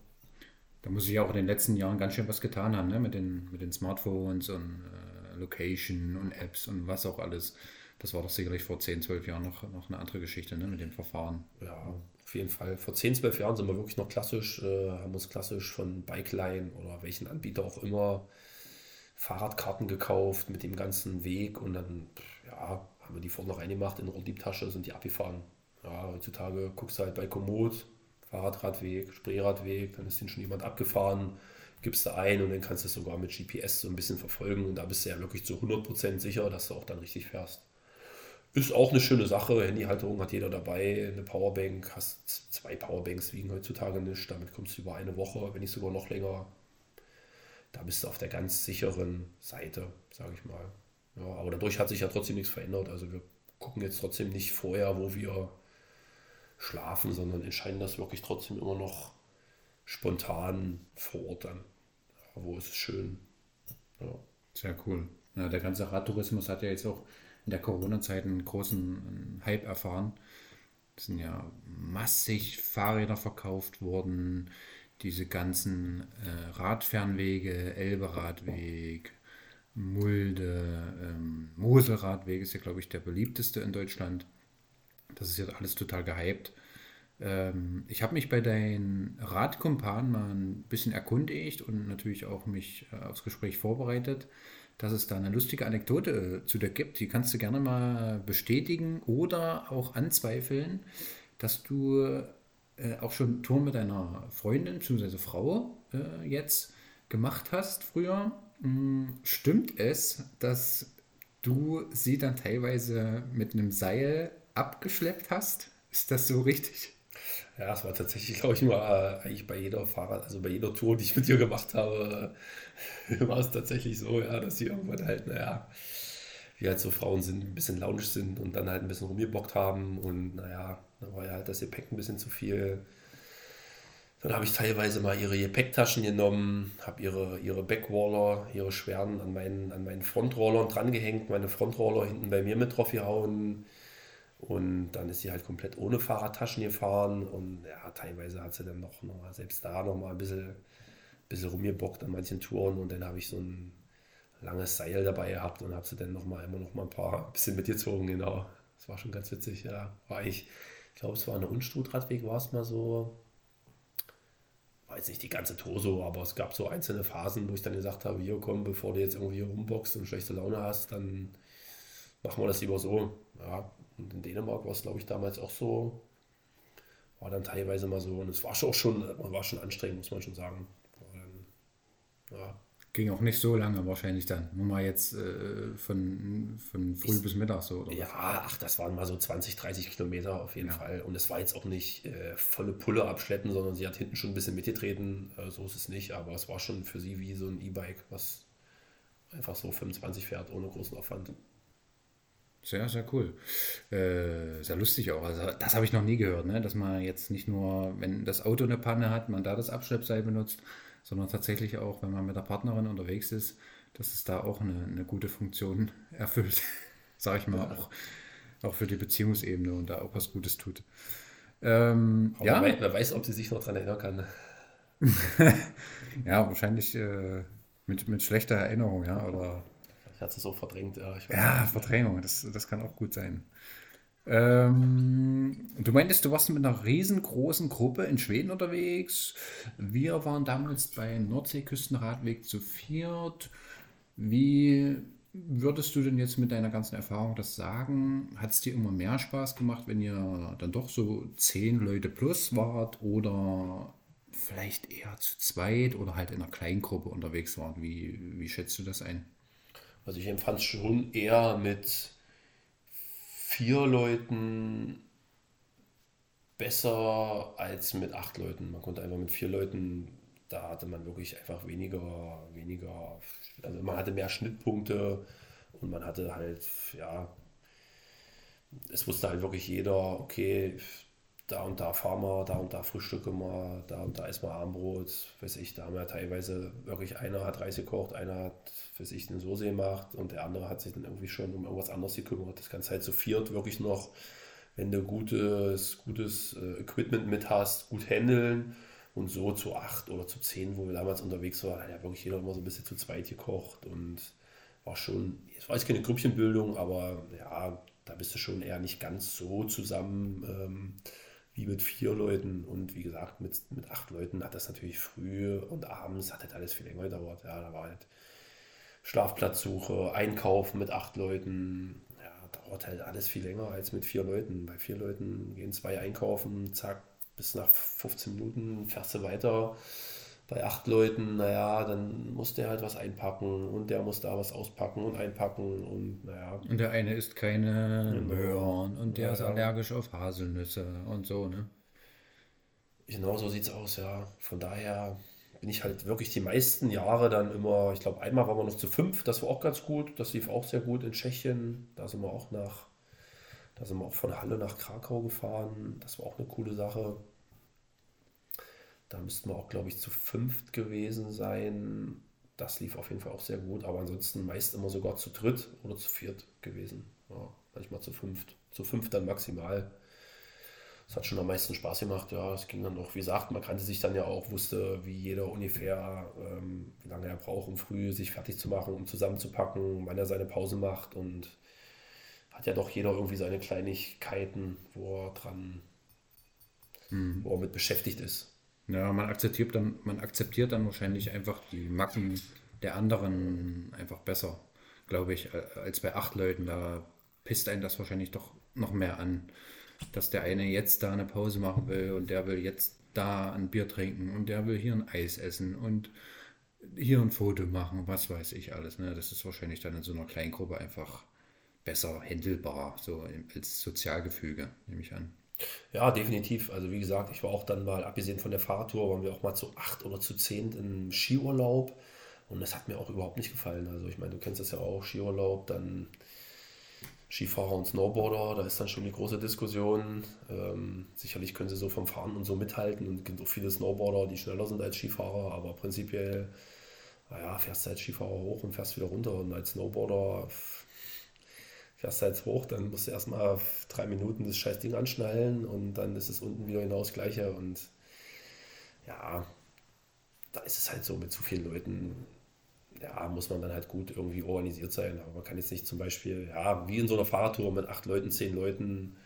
da muss ich ja auch in den letzten Jahren ganz schön was getan haben, ne? mit, den, mit den Smartphones und äh, Location und Apps und was auch alles. Das war doch sicherlich vor 10, 12 Jahren noch, noch eine andere Geschichte ne? mit dem Verfahren. Ja, auf jeden Fall. Vor 10, 12 Jahren sind wir wirklich noch klassisch, äh, haben uns klassisch von Bikeline oder welchen Anbieter auch immer Fahrradkarten gekauft mit dem ganzen Weg und dann ja, haben wir die vorne reingemacht in die Tasche, sind die abgefahren. Ja, heutzutage guckst du halt bei Komoot, Fahrradradweg, Spreeradweg, dann ist den schon jemand abgefahren, gibst du ein und dann kannst du es sogar mit GPS so ein bisschen verfolgen und da bist du ja wirklich zu 100% sicher, dass du auch dann richtig fährst. Ist auch eine schöne Sache. Handyhalterung hat jeder dabei. Eine Powerbank, hast zwei Powerbanks wiegen heutzutage nicht. Damit kommst du über eine Woche, wenn nicht sogar noch länger. Da bist du auf der ganz sicheren Seite, sage ich mal. Ja, aber dadurch hat sich ja trotzdem nichts verändert. Also wir gucken jetzt trotzdem nicht vorher, wo wir schlafen, sondern entscheiden das wirklich trotzdem immer noch spontan vor Ort dann. Wo ist es schön. Ja. Sehr cool. Ja, der ganze Radtourismus hat ja jetzt auch in der Corona-Zeit einen großen Hype erfahren. Es sind ja massig Fahrräder verkauft worden, diese ganzen äh, Radfernwege, Elbe-Radweg, Mulde, ähm, Moselradweg ist ja, glaube ich, der beliebteste in Deutschland. Das ist jetzt alles total gehypt. Ähm, ich habe mich bei deinen Radkumpanen mal ein bisschen erkundigt und natürlich auch mich äh, aufs Gespräch vorbereitet dass es da eine lustige Anekdote äh, zu dir gibt. Die kannst du gerne mal bestätigen oder auch anzweifeln, dass du äh, auch schon Touren mit deiner Freundin bzw. Frau äh, jetzt gemacht hast früher. Hm, stimmt es, dass du sie dann teilweise mit einem Seil abgeschleppt hast? Ist das so richtig? Ja, es war tatsächlich, glaube ich, mal äh, eigentlich bei jeder Fahrrad, also bei jeder Tour, die ich mit dir gemacht habe, war es tatsächlich so, ja, dass sie irgendwann halt, naja, wie halt so Frauen sind, ein bisschen launisch sind und dann halt ein bisschen rumgebockt haben und naja, da war ja halt das Gepäck ein bisschen zu viel. Dann habe ich teilweise mal ihre Gepäcktaschen genommen, habe ihre, ihre Backwaller, ihre schweren an meinen, an meinen Frontrollern drangehängt, meine Frontroller hinten bei mir mit drauf gehauen und dann ist sie halt komplett ohne Fahrradtaschen gefahren und ja, teilweise hat sie dann noch, noch selbst da noch mal ein bisschen, bisschen rumgebockt an manchen Touren und dann habe ich so ein langes Seil dabei gehabt und habe sie dann noch mal immer noch mal ein paar bisschen mitgezogen, genau. Das war schon ganz witzig, ja. War ich, ich glaube, es war eine Unstrutradweg, war es mal so, weiß nicht die ganze Tour so, aber es gab so einzelne Phasen, wo ich dann gesagt habe, hier komm, bevor du jetzt irgendwie rumboxst und schlechte Laune hast, dann machen wir das lieber so. Ja, und in Dänemark war es, glaube ich, damals auch so. War dann teilweise mal so. Und es war schon, schon, war schon anstrengend, muss man schon sagen. Dann, ja. Ging auch nicht so lange wahrscheinlich dann. Nur mal jetzt äh, von, von früh ich, bis Mittag so. Oder ja, ach, das waren mal so 20, 30 Kilometer auf jeden ja. Fall. Und es war jetzt auch nicht äh, volle Pulle abschleppen, sondern sie hat hinten schon ein bisschen mitgetreten. Äh, so ist es nicht. Aber es war schon für sie wie so ein E-Bike, was einfach so 25 fährt ohne großen Aufwand. Sehr, sehr cool. Äh, sehr lustig auch. Also das habe ich noch nie gehört, ne? dass man jetzt nicht nur, wenn das Auto eine Panne hat, man da das Abschleppseil benutzt, sondern tatsächlich auch, wenn man mit der Partnerin unterwegs ist, dass es da auch eine, eine gute Funktion erfüllt, sage ich mal, ja. auch, auch für die Beziehungsebene und da auch was Gutes tut. Ähm, ja. Wer, wer, weiß, ob sie sich noch daran erinnern kann. ja, wahrscheinlich äh, mit, mit schlechter Erinnerung, ja, oder ich hatte es so verdrängt. Ja, ja Verdrängung, das, das kann auch gut sein. Ähm, Du meintest, du warst mit einer riesengroßen Gruppe in Schweden unterwegs. Wir waren damals bei Nordseeküstenradweg zu viert. Wie würdest du denn jetzt mit deiner ganzen Erfahrung das sagen? Hat es dir immer mehr Spaß gemacht, wenn ihr dann doch so zehn Leute plus wart oder vielleicht eher zu zweit oder halt in einer Kleingruppe unterwegs wart? Wie, wie schätzt du das ein? Also ich empfand es schon eher mit vier Leuten besser als mit acht Leuten. Man konnte einfach mit vier Leuten, da hatte man wirklich einfach weniger, weniger, also man hatte mehr Schnittpunkte und man hatte halt, ja, es wusste halt wirklich jeder, okay, da und da fahren wir, da und da frühstücken wir, da und da essen wir Armbrot, weiß ich, da haben wir teilweise wirklich, einer hat Reis gekocht, einer hat, weiß ich, eine Soße gemacht und der andere hat sich dann irgendwie schon um irgendwas anderes gekümmert. Das Ganze halt zu viert wirklich noch, wenn du gutes, gutes äh, Equipment mit hast, gut handeln und so zu acht oder zu zehn, wo wir damals unterwegs waren, hat ja wirklich jeder immer so ein bisschen zu zweit gekocht und war schon, es war jetzt keine Grüppchenbildung, aber ja, da bist du schon eher nicht ganz so zusammen. Ähm, wie mit vier Leuten. Und wie gesagt, mit, mit acht Leuten hat das natürlich früh und abends hat das alles viel länger gedauert. Ja, da war halt Schlafplatzsuche, Einkaufen mit acht Leuten. Ja, dauert halt alles viel länger als mit vier Leuten. Bei vier Leuten gehen zwei einkaufen, zack, bis nach 15 Minuten fährst du weiter bei acht Leuten, naja, dann muss der halt was einpacken und der muss da was auspacken und einpacken und naja. Und der eine isst keine genau. Möhren und der ja, ist allergisch auf Haselnüsse und so, ne? Genau so sieht's aus, ja. Von daher bin ich halt wirklich die meisten Jahre dann immer, ich glaube, einmal waren wir noch zu fünf, das war auch ganz gut, das lief auch sehr gut in Tschechien, da sind wir auch nach, da sind wir auch von Halle nach Krakau gefahren, das war auch eine coole Sache. Da müssten wir auch, glaube ich, zu fünft gewesen sein. Das lief auf jeden Fall auch sehr gut, aber ansonsten meist immer sogar zu dritt oder zu viert gewesen. Ja, manchmal zu fünft. Zu fünft dann maximal. Das hat schon am meisten Spaß gemacht. Ja, es ging dann auch, wie gesagt, man kannte sich dann ja auch, wusste, wie jeder ungefähr, ähm, wie lange er braucht, um früh sich fertig zu machen, um zusammenzupacken, wann er seine Pause macht und hat ja doch jeder irgendwie seine Kleinigkeiten, wo er dran, mhm. wo er mit beschäftigt ist. Ja, man akzeptiert dann, man akzeptiert dann wahrscheinlich einfach die Macken der anderen einfach besser, glaube ich, als bei acht Leuten. Da pisst einen das wahrscheinlich doch noch mehr an, dass der eine jetzt da eine Pause machen will und der will jetzt da ein Bier trinken und der will hier ein Eis essen und hier ein Foto machen, was weiß ich alles. Ne? Das ist wahrscheinlich dann in so einer Kleingruppe einfach besser händelbar, so als Sozialgefüge, nehme ich an. Ja, definitiv. Also wie gesagt, ich war auch dann mal, abgesehen von der Fahrradtour, waren wir auch mal zu acht oder zu zehn im Skiurlaub. Und das hat mir auch überhaupt nicht gefallen. Also ich meine, du kennst das ja auch, Skiurlaub, dann Skifahrer und Snowboarder, da ist dann schon die große Diskussion. Ähm, sicherlich können sie so vom Fahren und so mithalten und es gibt auch viele Snowboarder, die schneller sind als Skifahrer, aber prinzipiell, naja, fährst du als Skifahrer hoch und fährst wieder runter und als Snowboarder fährst halt hoch, dann musst du erstmal drei Minuten das scheiß Ding anschnallen und dann ist es unten wieder hinaus gleiche und ja, da ist es halt so mit zu vielen Leuten, ja, muss man dann halt gut irgendwie organisiert sein. Aber man kann jetzt nicht zum Beispiel, ja, wie in so einer Fahrradtour mit acht Leuten, zehn Leuten,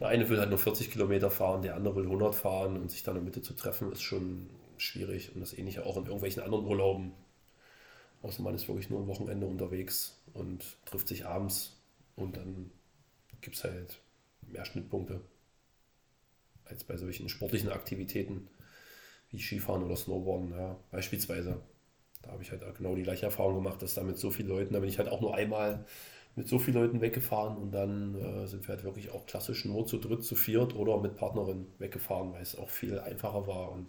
der eine will halt nur 40 Kilometer fahren, der andere will 100 fahren und sich dann in der Mitte zu treffen, ist schon schwierig und das ähnliche auch in irgendwelchen anderen Urlauben. Außer man ist wirklich nur ein Wochenende unterwegs und trifft sich abends und dann gibt es halt mehr Schnittpunkte als bei solchen sportlichen Aktivitäten wie Skifahren oder Snowboarden. Ja, beispielsweise. Da habe ich halt genau die gleiche Erfahrung gemacht, dass da mit so vielen Leuten, da bin ich halt auch nur einmal mit so vielen Leuten weggefahren und dann äh, sind wir halt wirklich auch klassisch nur zu dritt, zu viert oder mit Partnerin weggefahren, weil es auch viel einfacher war und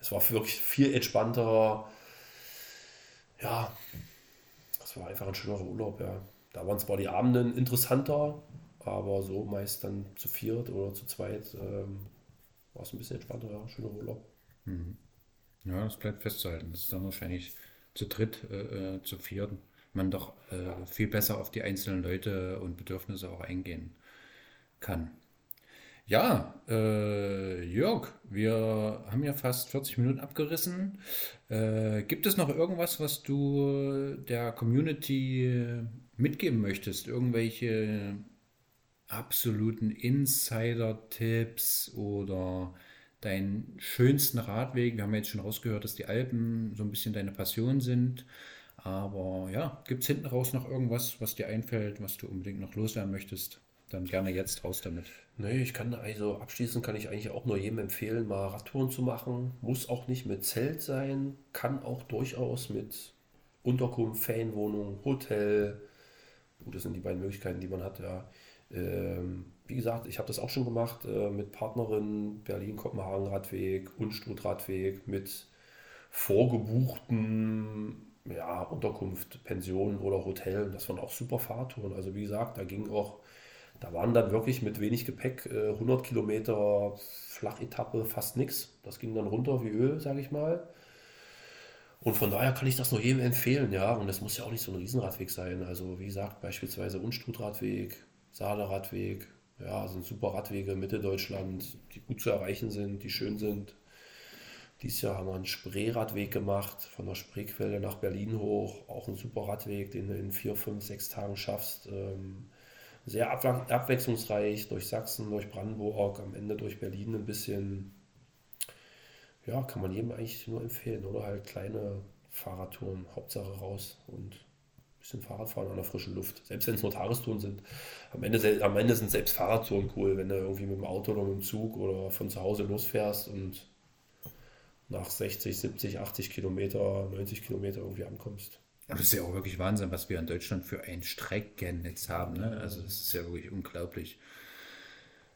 es war wirklich viel entspannter. Ja, es war einfach ein schönerer Urlaub, ja. Da waren zwar die Abenden interessanter, aber so meist dann zu viert oder zu zweit ähm, war es ein bisschen entspannter, ja, schöner Urlaub. Mhm. Ja, das bleibt festzuhalten. Das ist dann wahrscheinlich zu dritt, äh, äh, zu viert, man doch äh, viel besser auf die einzelnen Leute und Bedürfnisse auch eingehen kann. Ja, äh, Jörg, wir haben ja fast 40 Minuten abgerissen. Äh, gibt es noch irgendwas, was du der Community mitgeben möchtest? Irgendwelche absoluten Insider-Tipps oder deinen schönsten Radweg? Wir haben jetzt schon rausgehört, dass die Alpen so ein bisschen deine Passion sind. Aber ja, gibt es hinten raus noch irgendwas, was dir einfällt, was du unbedingt noch loswerden möchtest? Dann gerne jetzt raus damit. Nee, ich kann also abschließend kann ich eigentlich auch nur jedem empfehlen, mal Radtouren zu machen. Muss auch nicht mit Zelt sein, kann auch durchaus mit Unterkunft, Ferienwohnung, Hotel. Gut, das sind die beiden Möglichkeiten, die man hat, ja. Ähm, wie gesagt, ich habe das auch schon gemacht äh, mit Partnerin Berlin-Kopenhagen-Radweg, Unstrut-Radweg, mit vorgebuchten ja, Unterkunft, Pension oder Hotel. Das waren auch super Fahrtouren. Also wie gesagt, da ging auch, da waren dann wirklich mit wenig Gepäck äh, 100 Kilometer Flachetappe fast nichts. Das ging dann runter wie Öl, sage ich mal. Und von daher kann ich das nur jedem empfehlen, ja. Und das muss ja auch nicht so ein Riesenradweg sein. Also wie gesagt, beispielsweise Unstrutradweg, Saale-Radweg, ja, sind super Radwege in Mitteldeutschland, die gut zu erreichen sind, die schön sind. Dieses Jahr haben wir einen Spreeradweg gemacht, von der Spreequelle nach Berlin hoch. Auch ein super Radweg, den du in vier, fünf, sechs Tagen schaffst. Ähm, sehr abwechslungsreich durch Sachsen, durch Brandenburg, am Ende durch Berlin ein bisschen. Ja, kann man jedem eigentlich nur empfehlen. Oder halt kleine Fahrradtouren, Hauptsache raus und ein bisschen Fahrradfahren an der frischen Luft. Selbst wenn es nur Tagestouren sind. Am Ende, am Ende sind selbst Fahrradtouren cool, wenn du irgendwie mit dem Auto oder mit dem Zug oder von zu Hause losfährst und nach 60, 70, 80 Kilometer, 90 Kilometer irgendwie ankommst. Aber das ist ja auch wirklich Wahnsinn, was wir in Deutschland für ein Streckennetz haben. Ne? Also das ist ja wirklich unglaublich.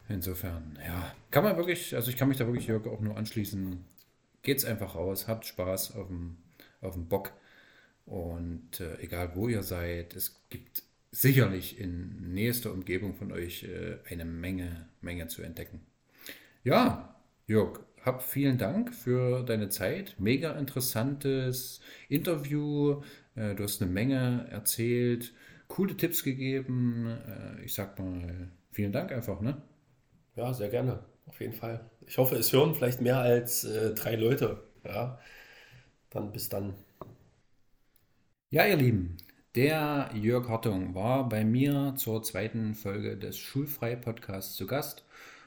Insofern, ja, kann man wirklich, also ich kann mich da wirklich Jörg auch nur anschließen. Geht's einfach raus, habt Spaß auf dem, auf dem Bock. Und äh, egal wo ihr seid, es gibt sicherlich in nächster Umgebung von euch äh, eine Menge, Menge zu entdecken. Ja, Jörg, hab vielen Dank für deine Zeit. Mega interessantes Interview. Äh, du hast eine Menge erzählt, coole Tipps gegeben. Äh, ich sag mal, vielen Dank einfach, ne? Ja, sehr gerne. Auf jeden Fall. Ich hoffe, es hören vielleicht mehr als äh, drei Leute. Ja, dann bis dann. Ja, ihr Lieben, der Jörg Hartung war bei mir zur zweiten Folge des Schulfrei-Podcasts zu Gast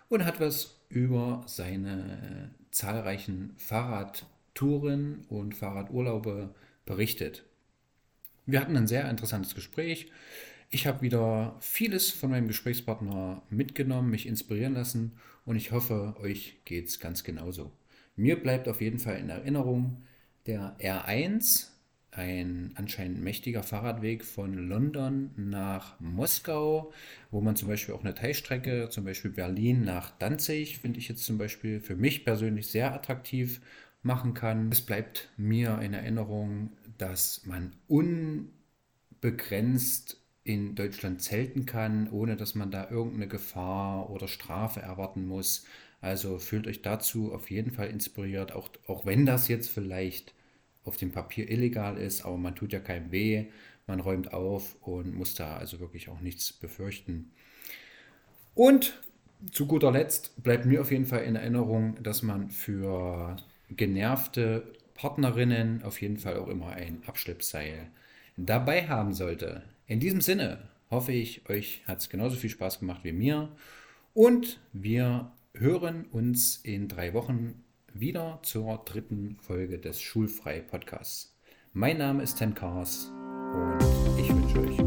und hat was über seine zahlreichen Fahrradtouren und Fahrradurlaube berichtet. Wir hatten ein sehr interessantes Gespräch. Ich habe wieder vieles von meinem Gesprächspartner mitgenommen, mich inspirieren lassen und ich hoffe, euch geht es ganz genauso. Mir bleibt auf jeden Fall in Erinnerung der R1 ein anscheinend mächtiger Fahrradweg von London nach Moskau, wo man zum Beispiel auch eine Teilstrecke, zum Beispiel Berlin nach Danzig, finde ich jetzt zum Beispiel für mich persönlich sehr attraktiv machen kann. Es bleibt mir in Erinnerung, dass man unbegrenzt in Deutschland zelten kann, ohne dass man da irgendeine Gefahr oder Strafe erwarten muss. Also fühlt euch dazu auf jeden Fall inspiriert, auch, auch wenn das jetzt vielleicht auf dem Papier illegal ist, aber man tut ja keinem weh, man räumt auf und muss da also wirklich auch nichts befürchten. Und zu guter Letzt bleibt mir auf jeden Fall in Erinnerung, dass man für genervte Partnerinnen auf jeden Fall auch immer ein Abschleppseil dabei haben sollte. In diesem Sinne hoffe ich, euch hat es genauso viel Spaß gemacht wie mir und wir hören uns in drei Wochen wieder zur dritten Folge des Schulfrei Podcasts. Mein Name ist Ten Cars und ich wünsche euch